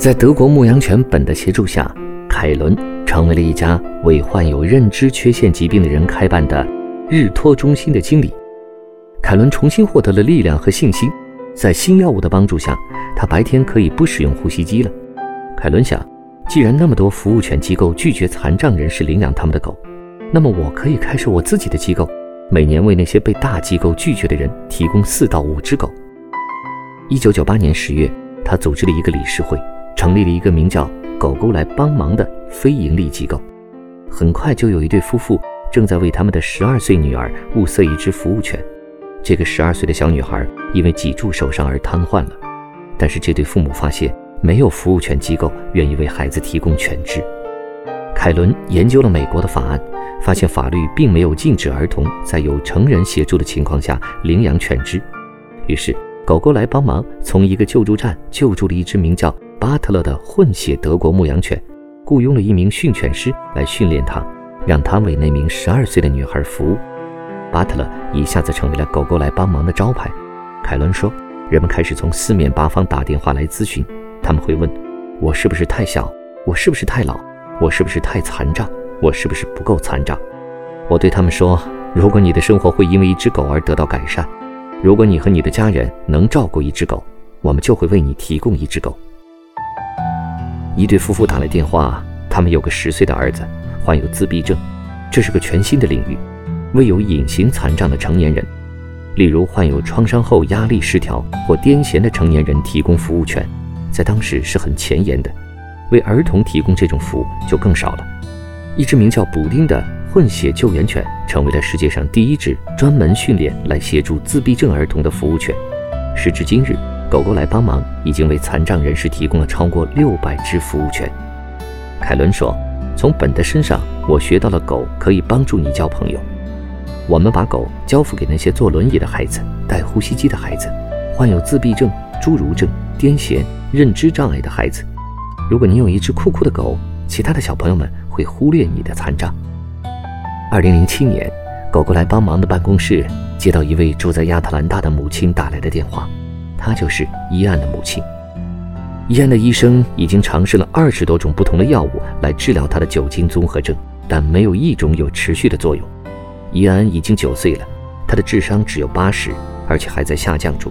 在德国牧羊犬本的协助下，凯伦成为了一家为患有认知缺陷疾病的人开办的日托中心的经理。凯伦重新获得了力量和信心，在新药物的帮助下，他白天可以不使用呼吸机了。凯伦想，既然那么多服务犬机构拒绝残障人士领养他们的狗，那么我可以开设我自己的机构，每年为那些被大机构拒绝的人提供四到五只狗。一九九八年十月，他组织了一个理事会。成立了一个名叫“狗狗来帮忙”的非营利机构，很快就有一对夫妇正在为他们的十二岁女儿物色一只服务犬。这个十二岁的小女孩因为脊柱受伤而瘫痪了，但是这对父母发现没有服务犬机构愿意为孩子提供犬只。凯伦研究了美国的法案，发现法律并没有禁止儿童在有成人协助的情况下领养犬只，于是“狗狗来帮忙”从一个救助站救助了一只名叫。巴特勒的混血德国牧羊犬，雇佣了一名训犬师来训练它，让它为那名十二岁的女孩服务。巴特勒一下子成为了“狗狗来帮忙”的招牌。凯伦说：“人们开始从四面八方打电话来咨询，他们会问：我是不是太小？我是不是太老？我是不是太残障？我是不是不够残障？”我对他们说：“如果你的生活会因为一只狗而得到改善，如果你和你的家人能照顾一只狗，我们就会为你提供一只狗。”一对夫妇打来电话，他们有个十岁的儿子，患有自闭症，这是个全新的领域，为有隐形残障的成年人，例如患有创伤后压力失调或癫痫的成年人提供服务权，在当时是很前沿的，为儿童提供这种服务就更少了。一只名叫补丁的混血救援犬，成为了世界上第一只专门训练来协助自闭症儿童的服务犬，时至今日。狗狗来帮忙，已经为残障人士提供了超过六百只服务犬。凯伦说：“从本的身上，我学到了狗可以帮助你交朋友。我们把狗交付给那些坐轮椅的孩子、带呼吸机的孩子、患有自闭症、侏儒症、癫痫、认知障碍的孩子。如果你有一只酷酷的狗，其他的小朋友们会忽略你的残障。”二零零七年，狗狗来帮忙的办公室接到一位住在亚特兰大的母亲打来的电话。她就是伊安的母亲。伊安的医生已经尝试了二十多种不同的药物来治疗他的酒精综合症，但没有一种有持续的作用。伊安已经九岁了，他的智商只有八十，而且还在下降中。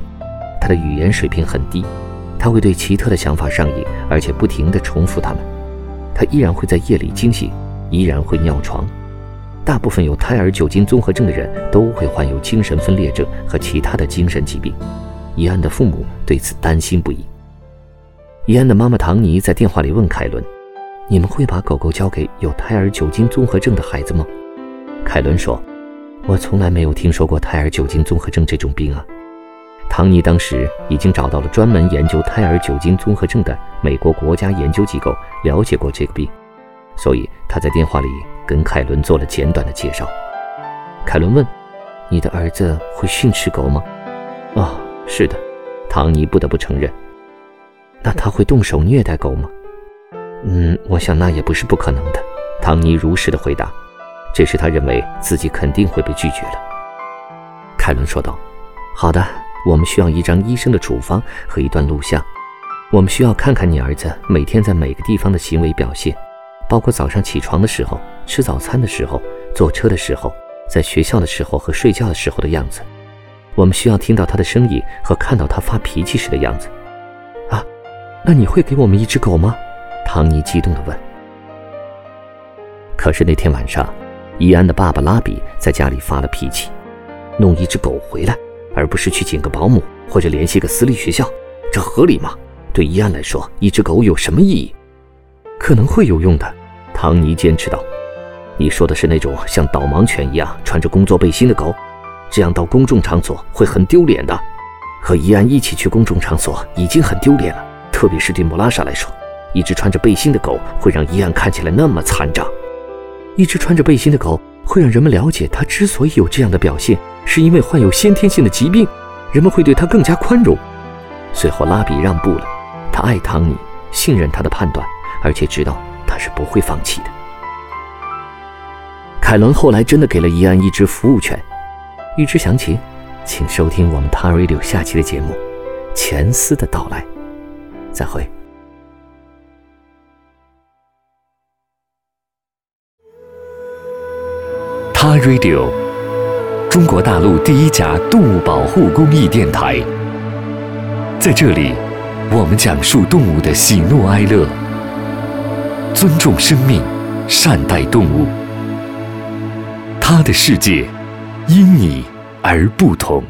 他的语言水平很低，他会对奇特的想法上瘾，而且不停地重复他们。他依然会在夜里惊醒，依然会尿床。大部分有胎儿酒精综合症的人都会患有精神分裂症和其他的精神疾病。伊安的父母对此担心不已。伊安的妈妈唐尼在电话里问凯伦：“你们会把狗狗交给有胎儿酒精综合症的孩子吗？”凯伦说：“我从来没有听说过胎儿酒精综合症这种病啊。”唐尼当时已经找到了专门研究胎儿酒精综合症的美国国家研究机构，了解过这个病，所以他在电话里跟凯伦做了简短的介绍。凯伦问：“你的儿子会训斥狗吗？”“哦。”是的，唐尼不得不承认。那他会动手虐待狗吗？嗯，我想那也不是不可能的。唐尼如实的回答。这时他认为自己肯定会被拒绝了。凯伦说道：“好的，我们需要一张医生的处方和一段录像。我们需要看看你儿子每天在每个地方的行为表现，包括早上起床的时候、吃早餐的时候、坐车的时候、在学校的时候和睡觉的时候的样子。”我们需要听到他的声音和看到他发脾气时的样子，啊，那你会给我们一只狗吗？唐尼激动地问。可是那天晚上，伊安的爸爸拉比在家里发了脾气，弄一只狗回来，而不是去请个保姆或者联系个私立学校，这合理吗？对伊安来说，一只狗有什么意义？可能会有用的，唐尼坚持道。你说的是那种像导盲犬一样穿着工作背心的狗？这样到公众场所会很丢脸的。和伊安一起去公众场所已经很丢脸了，特别是对莫拉莎来说，一只穿着背心的狗会让伊安看起来那么残障。一只穿着背心的狗会让人们了解，它之所以有这样的表现，是因为患有先天性的疾病，人们会对它更加宽容。随后，拉比让步了，他爱汤尼，信任他的判断，而且知道他是不会放弃的。凯伦后来真的给了伊安一只服务犬，欲知详情。请收听我们 t a Radio 下期的节目《钱思的到来》，再会。t a Radio，中国大陆第一家动物保护公益电台，在这里，我们讲述动物的喜怒哀乐，尊重生命，善待动物。他的世界，因你。而不同。